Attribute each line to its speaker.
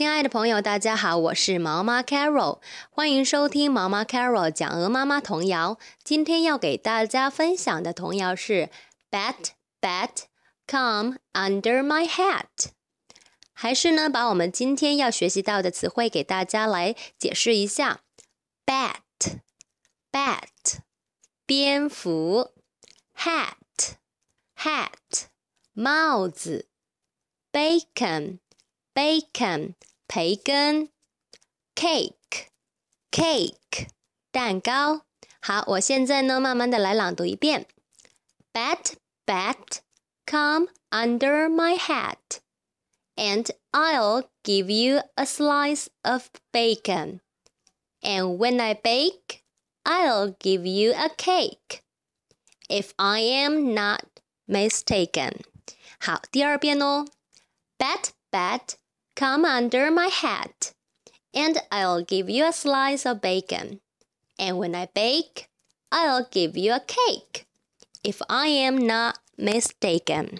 Speaker 1: 亲爱的朋友，大家好，我是毛妈 Carol，欢迎收听毛妈 Carol 讲鹅妈妈童谣。今天要给大家分享的童谣是 Bat Bat Come Under My Hat。还是呢，把我们今天要学习到的词汇给大家来解释一下。Bat Bat 蝙蝠，Hat Hat 帽子，Bacon。bacon 培根，cake cake 蛋糕。好，我现在呢，慢慢的来朗读一遍。Bat bat come under my hat, and I'll give you a slice of bacon. And when I bake, I'll give you a cake. If I am not mistaken. 好，第二遍哦。Bat bat Come under my hat, and I'll give you a slice of bacon. And when I bake, I'll give you a cake, if I am not mistaken.